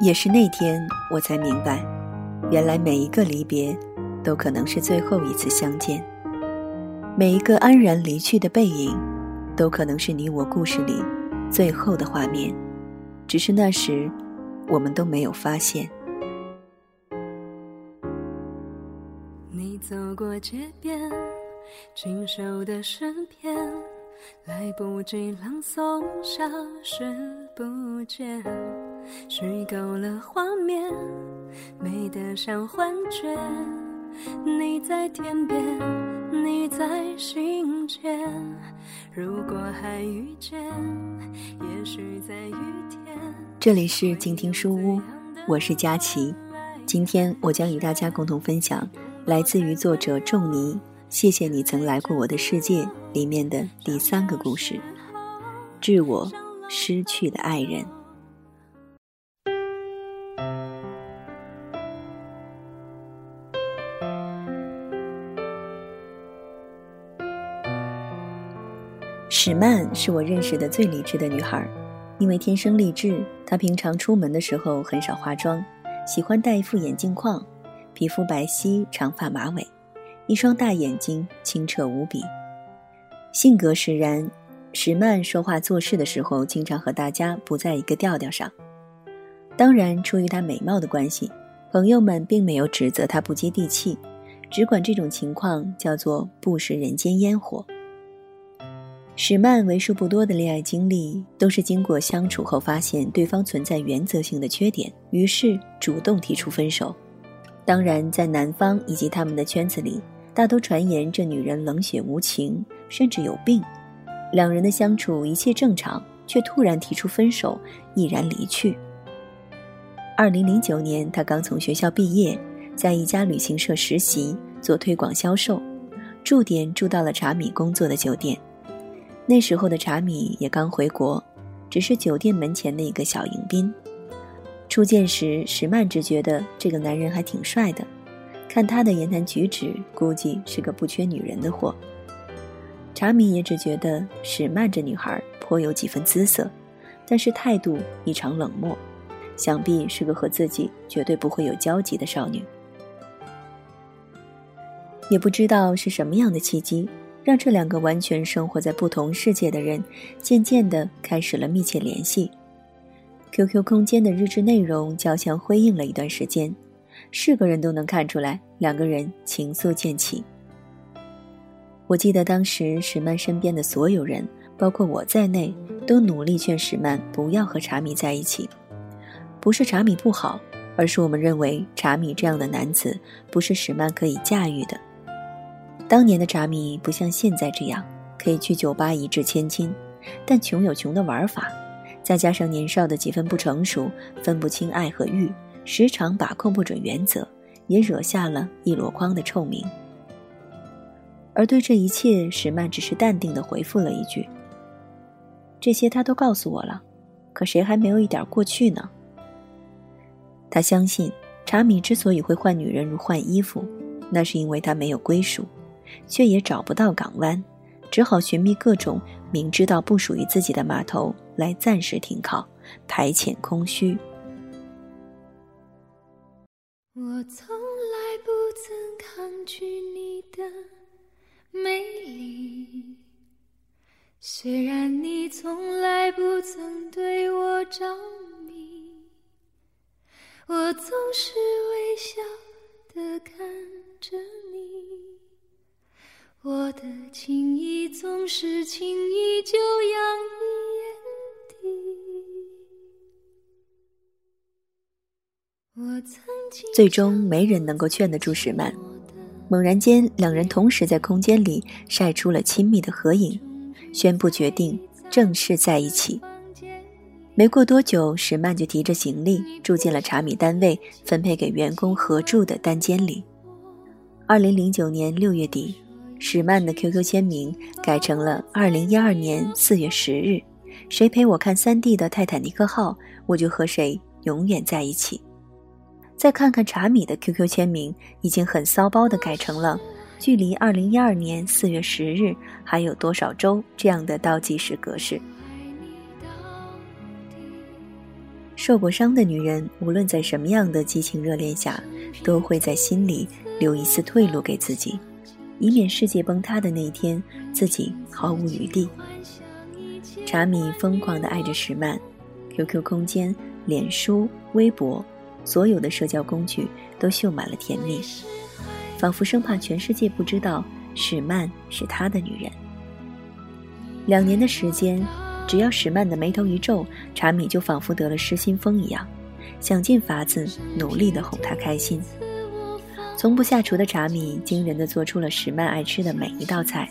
也是那天，我才明白，原来每一个离别，都可能是最后一次相见；每一个安然离去的背影，都可能是你我故事里最后的画面。只是那时，我们都没有发现。你走过街边，清秀的诗篇，来不及朗诵，消失不见。虚构了画面，美得像幻觉。你在天边，你在心间。如果还遇见，也许在雨天。这里是静听书屋，我是佳琪。今天我将与大家共同分享来自于作者仲尼《谢谢你曾来过我的世界》里面的第三个故事：致我失去的爱人。史曼是我认识的最理智的女孩，因为天生丽质，她平常出门的时候很少化妆，喜欢戴一副眼镜框，皮肤白皙，长发马尾，一双大眼睛清澈无比。性格使然，史曼说话做事的时候经常和大家不在一个调调上。当然，出于她美貌的关系，朋友们并没有指责她不接地气，只管这种情况叫做不食人间烟火。史曼为数不多的恋爱经历，都是经过相处后发现对方存在原则性的缺点，于是主动提出分手。当然，在男方以及他们的圈子里，大都传言这女人冷血无情，甚至有病。两人的相处一切正常，却突然提出分手，毅然离去。二零零九年，他刚从学校毕业，在一家旅行社实习，做推广销售，住点住到了查米工作的酒店。那时候的查米也刚回国，只是酒店门前的一个小迎宾。初见时，史曼只觉得这个男人还挺帅的，看他的言谈举止，估计是个不缺女人的货。查米也只觉得史曼这女孩颇有几分姿色，但是态度异常冷漠，想必是个和自己绝对不会有交集的少女。也不知道是什么样的契机。让这两个完全生活在不同世界的人，渐渐地开始了密切联系。QQ 空间的日志内容交相辉映了一段时间，是个人都能看出来，两个人情愫渐起。我记得当时史曼身边的所有人，包括我在内，都努力劝史曼不要和查米在一起。不是查米不好，而是我们认为查米这样的男子不是史曼可以驾驭的。当年的查米不像现在这样可以去酒吧一掷千金，但穷有穷的玩法，再加上年少的几分不成熟，分不清爱和欲，时常把控不准原则，也惹下了一箩筐的臭名。而对这一切，史曼只是淡定地回复了一句：“这些他都告诉我了，可谁还没有一点过去呢？”他相信，查米之所以会换女人如换衣服，那是因为他没有归属。却也找不到港湾，只好寻觅各种明知道不属于自己的码头来暂时停靠，排遣空虚。我从来不曾抗拒你的美丽，虽然你从来不曾对我着迷，我总是微笑的看着你。我的情意总是轻易就洋溢眼底。最终没人能够劝得住史曼。猛然间，两人同时在空间里晒出了亲密的合影，宣布决定正式在一起。没过多久，史曼就提着行李住进了查米单位分配给员工合住的单间里。二零零九年六月底。史曼的 QQ 签名改成了二零一二年四月十日，谁陪我看三 D 的泰坦尼克号，我就和谁永远在一起。再看看查米的 QQ 签名，已经很骚包的改成了距离二零一二年四月十日还有多少周这样的倒计时格式。受过伤的女人，无论在什么样的激情热恋下，都会在心里留一丝退路给自己，以免世界崩塌的那一天，自己毫无余地。查米疯狂地爱着史曼，QQ 空间、脸书、微博，所有的社交工具都绣满了甜蜜，仿佛生怕全世界不知道史曼是他的女人。两年的时间。只要史曼的眉头一皱，查米就仿佛得了失心疯一样，想尽法子努力地哄她开心。从不下厨的查米惊人的做出了史曼爱吃的每一道菜。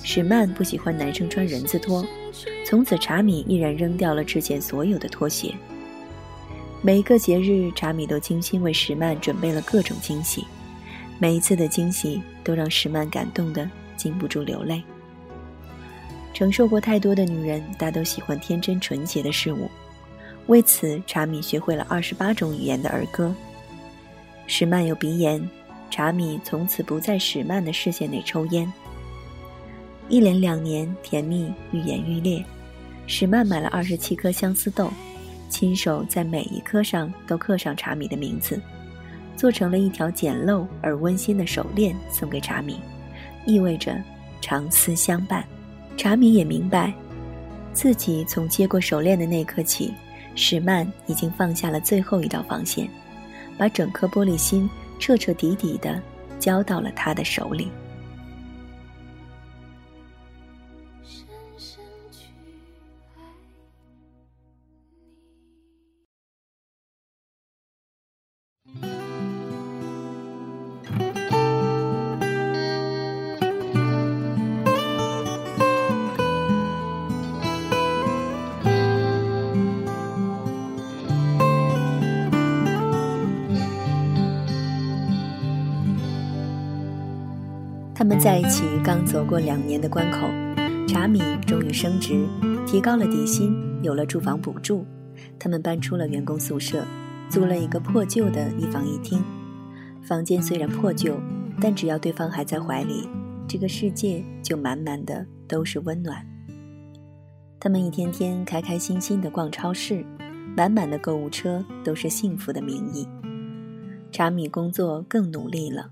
史曼不喜欢男生穿人字拖，从此查米毅然扔掉了之前所有的拖鞋。每一个节日，查米都精心为史曼准备了各种惊喜，每一次的惊喜都让史曼感动的禁不住流泪。承受过太多的女人，大都喜欢天真纯洁的事物。为此，查米学会了二十八种语言的儿歌。史曼有鼻炎，查米从此不在史曼的视线内抽烟。一连两年，甜蜜愈演愈烈。史曼买了二十七颗相思豆，亲手在每一颗上都刻上查米的名字，做成了一条简陋而温馨的手链送给查米，意味着长思相伴。查米也明白，自己从接过手链的那刻起，史曼已经放下了最后一道防线，把整颗玻璃心彻彻底底的交到了他的手里。深深去在一起刚走过两年的关口，查米终于升职，提高了底薪，有了住房补助。他们搬出了员工宿舍，租了一个破旧的一房一厅。房间虽然破旧，但只要对方还在怀里，这个世界就满满的都是温暖。他们一天天开开心心的逛超市，满满的购物车都是幸福的名义。查米工作更努力了。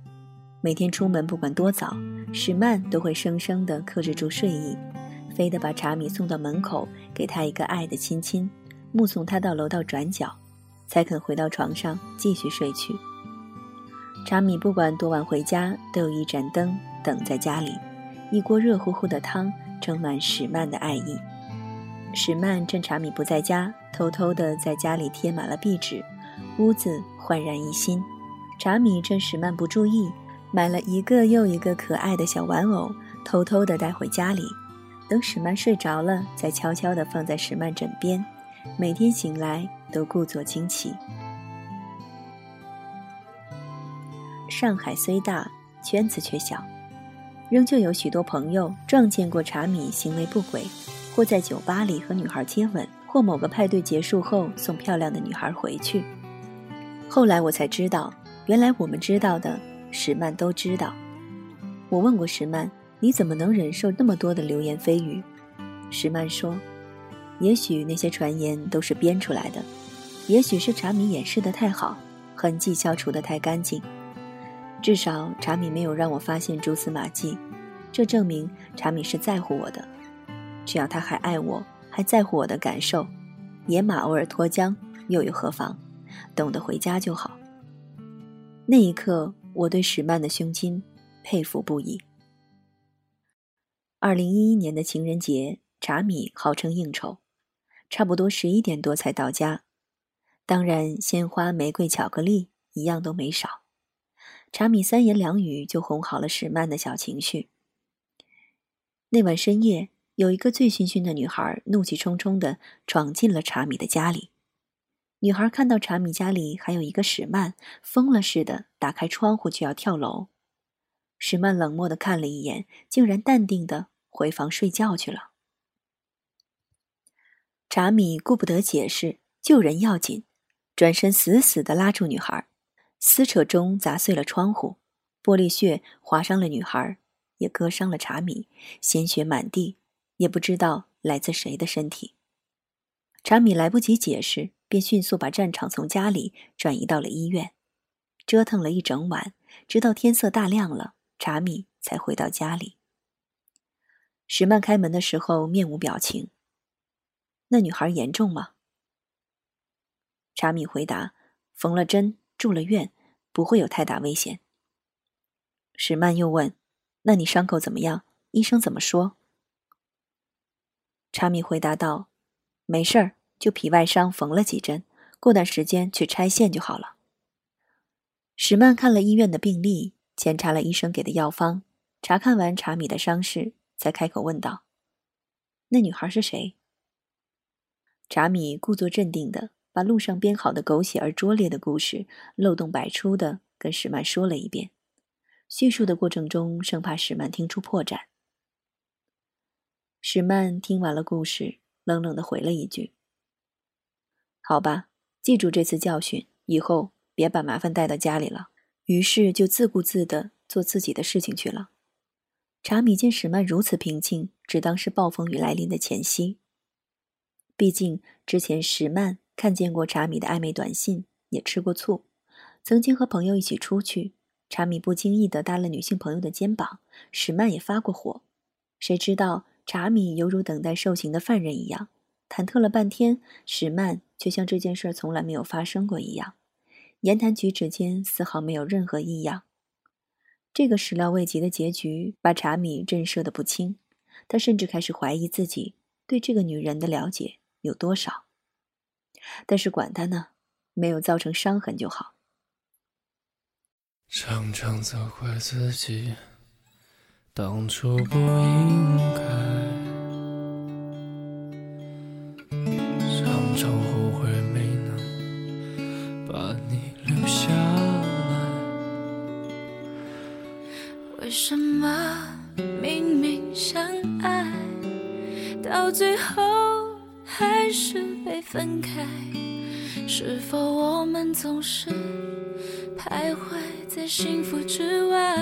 每天出门不管多早，史曼都会生生地克制住睡意，非得把查米送到门口，给他一个爱的亲亲，目送他到楼道转角，才肯回到床上继续睡去。查米不管多晚回家，都有一盏灯等在家里，一锅热乎乎的汤盛满史曼的爱意。史曼趁查米不在家，偷偷地在家里贴满了壁纸，屋子焕然一新。查米趁史曼不注意。买了一个又一个可爱的小玩偶，偷偷的带回家里，等史曼睡着了，再悄悄的放在史曼枕边，每天醒来都故作惊奇。上海虽大，圈子却小，仍旧有许多朋友撞见过查米行为不轨，或在酒吧里和女孩接吻，或某个派对结束后送漂亮的女孩回去。后来我才知道，原来我们知道的。史曼都知道。我问过史曼：“你怎么能忍受那么多的流言蜚语？”史曼说：“也许那些传言都是编出来的，也许是查米掩饰的太好，痕迹消除的太干净。至少查米没有让我发现蛛丝马迹，这证明查米是在乎我的。只要他还爱我，还在乎我的感受，野马偶尔脱缰又有何妨？懂得回家就好。”那一刻。我对史曼的胸襟佩服不已。二零一一年的情人节，查米号称应酬，差不多十一点多才到家。当然，鲜花、玫瑰、巧克力一样都没少。查米三言两语就哄好了史曼的小情绪。那晚深夜，有一个醉醺醺的女孩怒气冲冲地闯进了查米的家里。女孩看到查米家里还有一个史曼，疯了似的打开窗户就要跳楼。史曼冷漠的看了一眼，竟然淡定的回房睡觉去了。查米顾不得解释，救人要紧，转身死死的拉住女孩，撕扯中砸碎了窗户，玻璃屑划伤了女孩，也割伤了查米，鲜血满地，也不知道来自谁的身体。查米来不及解释。便迅速把战场从家里转移到了医院，折腾了一整晚，直到天色大亮了，查米才回到家里。史曼开门的时候面无表情。那女孩严重吗？查米回答：“缝了针，住了院，不会有太大危险。”史曼又问：“那你伤口怎么样？医生怎么说？”查米回答道：“没事儿，就皮外伤，缝了几针，过段时间去拆线就好了。”史曼看了医院的病历，检查了医生给的药方，查看完查米的伤势，才开口问道：“那女孩是谁？”查米故作镇定的把路上编好的狗血而拙劣的故事漏洞百出的跟史曼说了一遍，叙述的过程中生怕史曼听出破绽。史曼听完了故事，冷冷的回了一句：“好吧，记住这次教训，以后别把麻烦带到家里了。”于是就自顾自的做自己的事情去了。查米见史曼如此平静，只当是暴风雨来临的前夕。毕竟之前史曼看见过查米的暧昧短信，也吃过醋。曾经和朋友一起出去，查米不经意地搭了女性朋友的肩膀，史曼也发过火。谁知道查米犹如等待受刑的犯人一样，忐忑了半天，史曼却像这件事从来没有发生过一样，言谈举止间丝毫没有任何异样。这个始料未及的结局把查米震慑得不轻，他甚至开始怀疑自己对这个女人的了解。有多少？但是管他呢，没有造成伤痕就好。常常责怪自己当初不应该，什么明明相爱，到最后？还是被分开，是否我们总是徘徊在幸福之外？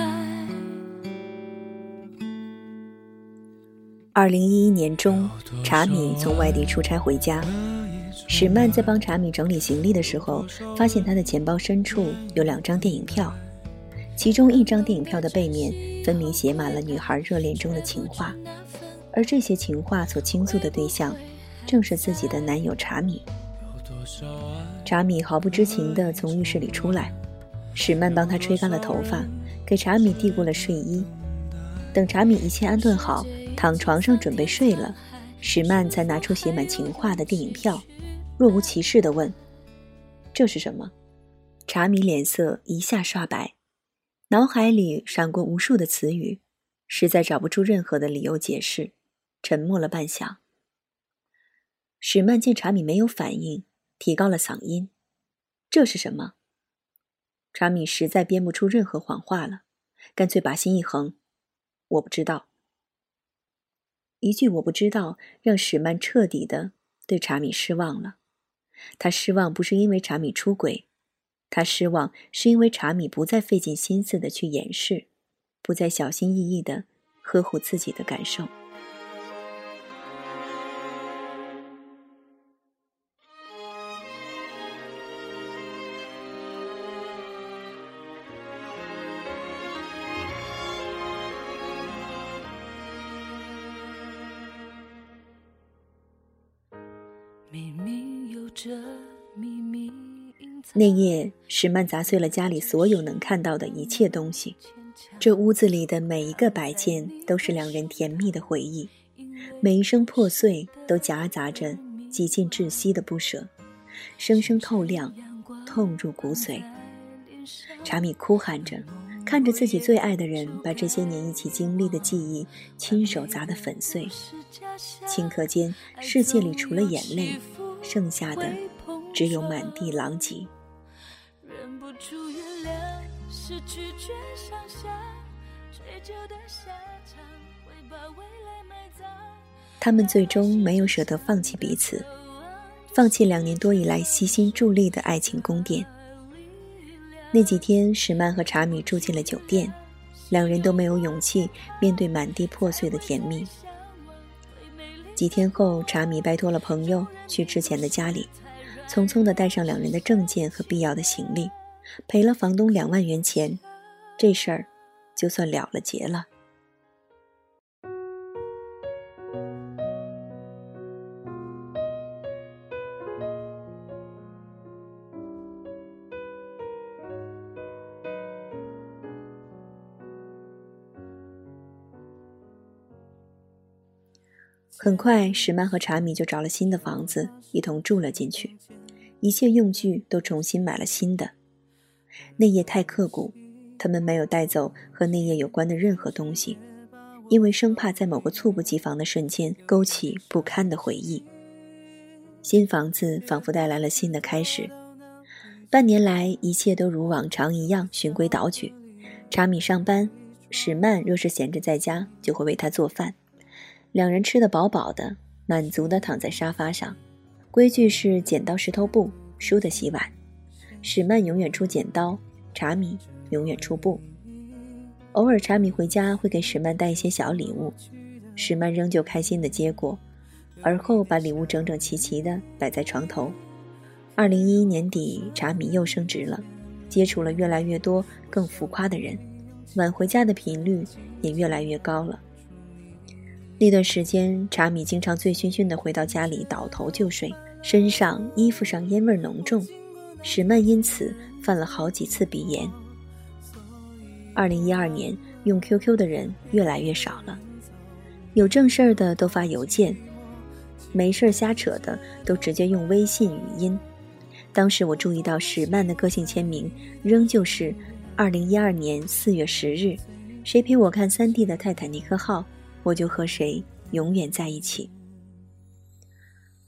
二零一一年中，查米从外地出差回家，史曼在帮查米整理行李的时候，发现他的钱包深处有两张电影票，其中一张电影票的背面分明写满了女孩热恋中的情话，而这些情话所倾诉的对象。正是自己的男友查米。查米毫不知情地从浴室里出来，史曼帮他吹干了头发，给查米递过了睡衣。等查米一切安顿好，躺床上准备睡了，史曼才拿出写满情话的电影票，若无其事地问：“这是什么？”查米脸色一下刷白，脑海里闪过无数的词语，实在找不出任何的理由解释，沉默了半晌。史曼见查米没有反应，提高了嗓音：“这是什么？”查米实在编不出任何谎话了，干脆把心一横：“我不知道。”一句“我不知道”让史曼彻底的对查米失望了。他失望不是因为查米出轨，他失望是因为查米不再费尽心思的去掩饰，不再小心翼翼的呵护自己的感受。那夜，史曼砸碎了家里所有能看到的一切东西。这屋子里的每一个摆件都是两人甜蜜的回忆，每一声破碎都夹杂着几近窒息的不舍，声声透亮，痛入骨髓。查米哭喊着，看着自己最爱的人把这些年一起经历的记忆亲手砸得粉碎，顷刻间，世界里除了眼泪。剩下的只有满地狼藉。他们最终没有舍得放弃彼此，放弃两年多以来悉心助力的爱情宫殿。那几天，史曼和查米住进了酒店，两人都没有勇气面对满地破碎的甜蜜。几天后，查米拜托了朋友去之前的家里，匆匆地带上两人的证件和必要的行李，赔了房东两万元钱，这事儿就算了了结了。很快，史曼和查米就找了新的房子，一同住了进去。一切用具都重新买了新的。那夜太刻骨，他们没有带走和那夜有关的任何东西，因为生怕在某个猝不及防的瞬间勾起不堪的回忆。新房子仿佛带来了新的开始。半年来，一切都如往常一样循规蹈矩。查米上班，史曼若是闲着在家，就会为他做饭。两人吃得饱饱的，满足地躺在沙发上。规矩是剪刀石头布，输的洗碗。史曼永远出剪刀，查米永远出布。偶尔查米回家会给史曼带一些小礼物，史曼仍旧开心的接过，而后把礼物整整齐齐的摆在床头。二零一一年底，查米又升职了，接触了越来越多更浮夸的人，晚回家的频率也越来越高了。那段时间，查米经常醉醺醺的回到家里，倒头就睡，身上、衣服上烟味浓重。史曼因此犯了好几次鼻炎。二零一二年，用 QQ 的人越来越少了，有正事儿的都发邮件，没事儿瞎扯的都直接用微信语音。当时我注意到史曼的个性签名仍旧是二零一二年四月十日，谁陪我看三 D 的泰坦尼克号？我就和谁永远在一起。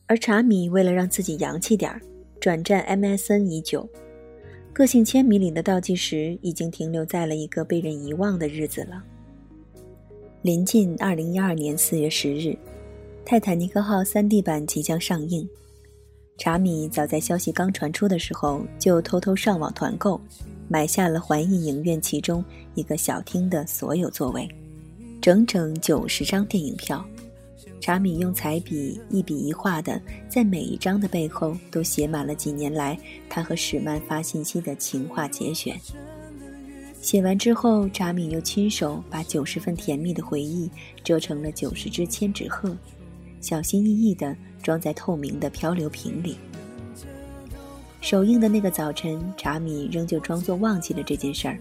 而查米为了让自己洋气点儿，转战 MSN 已久，个性签名里的倒计时已经停留在了一个被人遗忘的日子了。临近二零一二年四月十日，《泰坦尼克号》三 D 版即将上映，查米早在消息刚传出的时候就偷偷上网团购，买下了环艺影院其中一个小厅的所有座位。整整九十张电影票，查米用彩笔一笔一画的，在每一张的背后都写满了几年来他和史曼发信息的情话节选。写完之后，查米又亲手把九十份甜蜜的回忆折成了九十只千纸鹤，小心翼翼地装在透明的漂流瓶里。首映的那个早晨，查米仍旧装作忘记了这件事儿。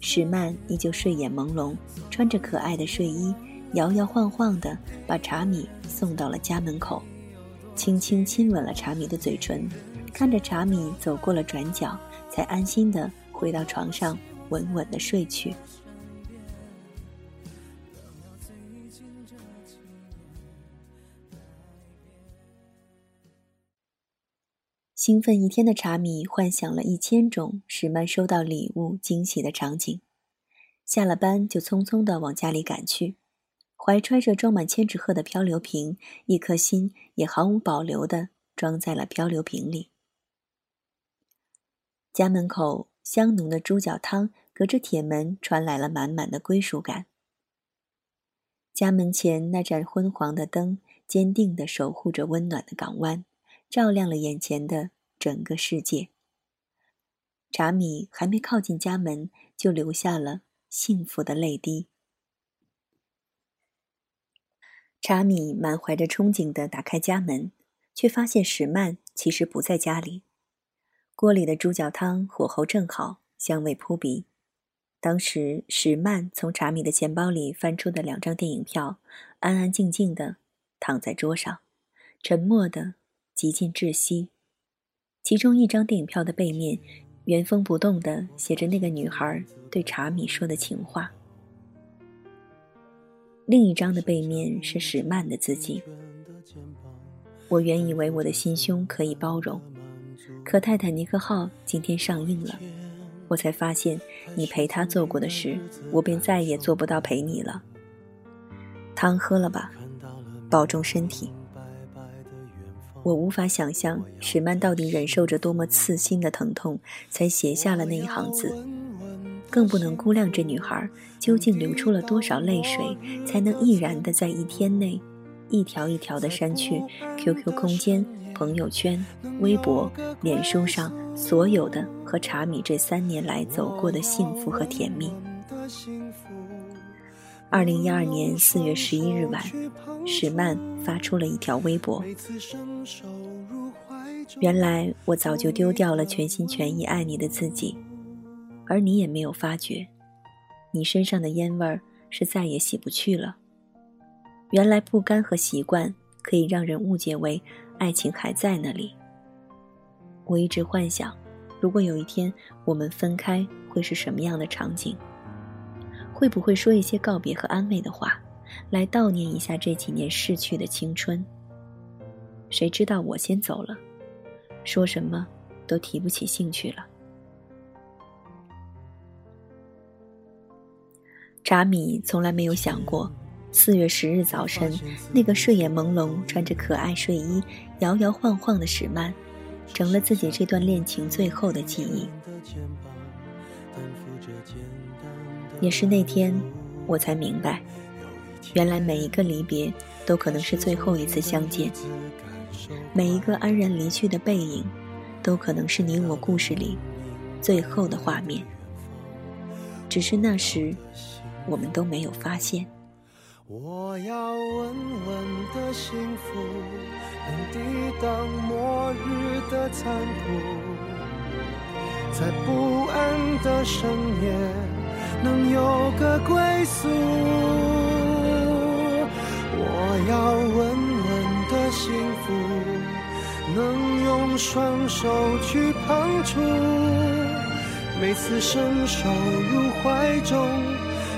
史曼依旧睡眼朦胧，穿着可爱的睡衣，摇摇晃晃地把茶米送到了家门口，轻轻亲吻了茶米的嘴唇，看着茶米走过了转角，才安心地回到床上，稳稳地睡去。兴奋一天的茶米幻想了一千种史曼收到礼物惊喜的场景，下了班就匆匆地往家里赶去，怀揣着装满千纸鹤的漂流瓶，一颗心也毫无保留地装在了漂流瓶里。家门口香浓的猪脚汤隔着铁门传来了满满的归属感。家门前那盏昏黄的灯坚定地守护着温暖的港湾，照亮了眼前的。整个世界。查米还没靠近家门，就流下了幸福的泪滴。查米满怀着憧憬的打开家门，却发现史曼其实不在家里。锅里的猪脚汤火候正好，香味扑鼻。当时史曼从查米的钱包里翻出的两张电影票，安安静静的躺在桌上，沉默的极尽窒息。其中一张电影票的背面，原封不动地写着那个女孩对查米说的情话。另一张的背面是史曼的字迹。我原以为我的心胸可以包容，可泰坦尼克号今天上映了，我才发现你陪他做过的事，我便再也做不到陪你了。汤喝了吧，保重身体。我无法想象史曼到底忍受着多么刺心的疼痛，才写下了那一行字，更不能估量这女孩究竟流出了多少泪水，才能毅然的在一天内一条一条的删去 QQ 空间、朋友圈、微博、脸书上所有的和茶米这三年来走过的幸福和甜蜜。二零一二年四月十一日晚，史曼发出了一条微博：“原来我早就丢掉了全心全意爱你的自己，而你也没有发觉，你身上的烟味儿是再也洗不去了。原来不甘和习惯可以让人误解为爱情还在那里。我一直幻想，如果有一天我们分开，会是什么样的场景。”会不会说一些告别和安慰的话，来悼念一下这几年逝去的青春？谁知道我先走了，说什么都提不起兴趣了。扎米从来没有想过，四月十日早晨，那个睡眼朦胧、穿着可爱睡衣、摇摇晃晃的史曼，成了自己这段恋情最后的记忆。也是那天，我才明白，原来每一个离别都可能是最后一次相见，每一个安然离去的背影，都可能是你我故事里最后的画面。只是那时，我们都没有发现。我要稳稳的幸福，能抵挡末日的残酷，在不安的深夜。能有个归宿，我要稳稳的幸福，能用双手去碰触，每次伸手入怀中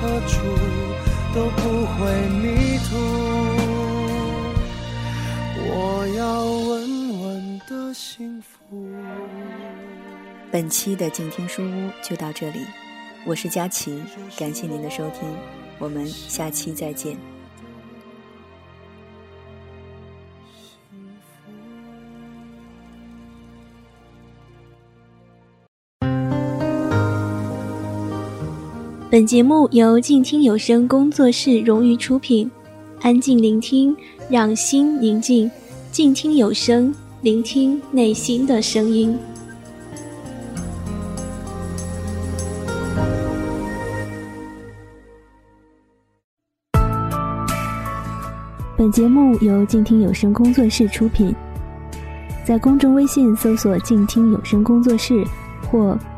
何处，都不会迷途。我要稳稳的幸福。本期的静听书屋就到这里。我是佳琪，感谢您的收听，我们下期再见。本节目由静听有声工作室荣誉出品，安静聆听，让心宁静，静听有声，聆听内心的声音。本节目由静听有声工作室出品，在公众微信搜索“静听有声工作室”或“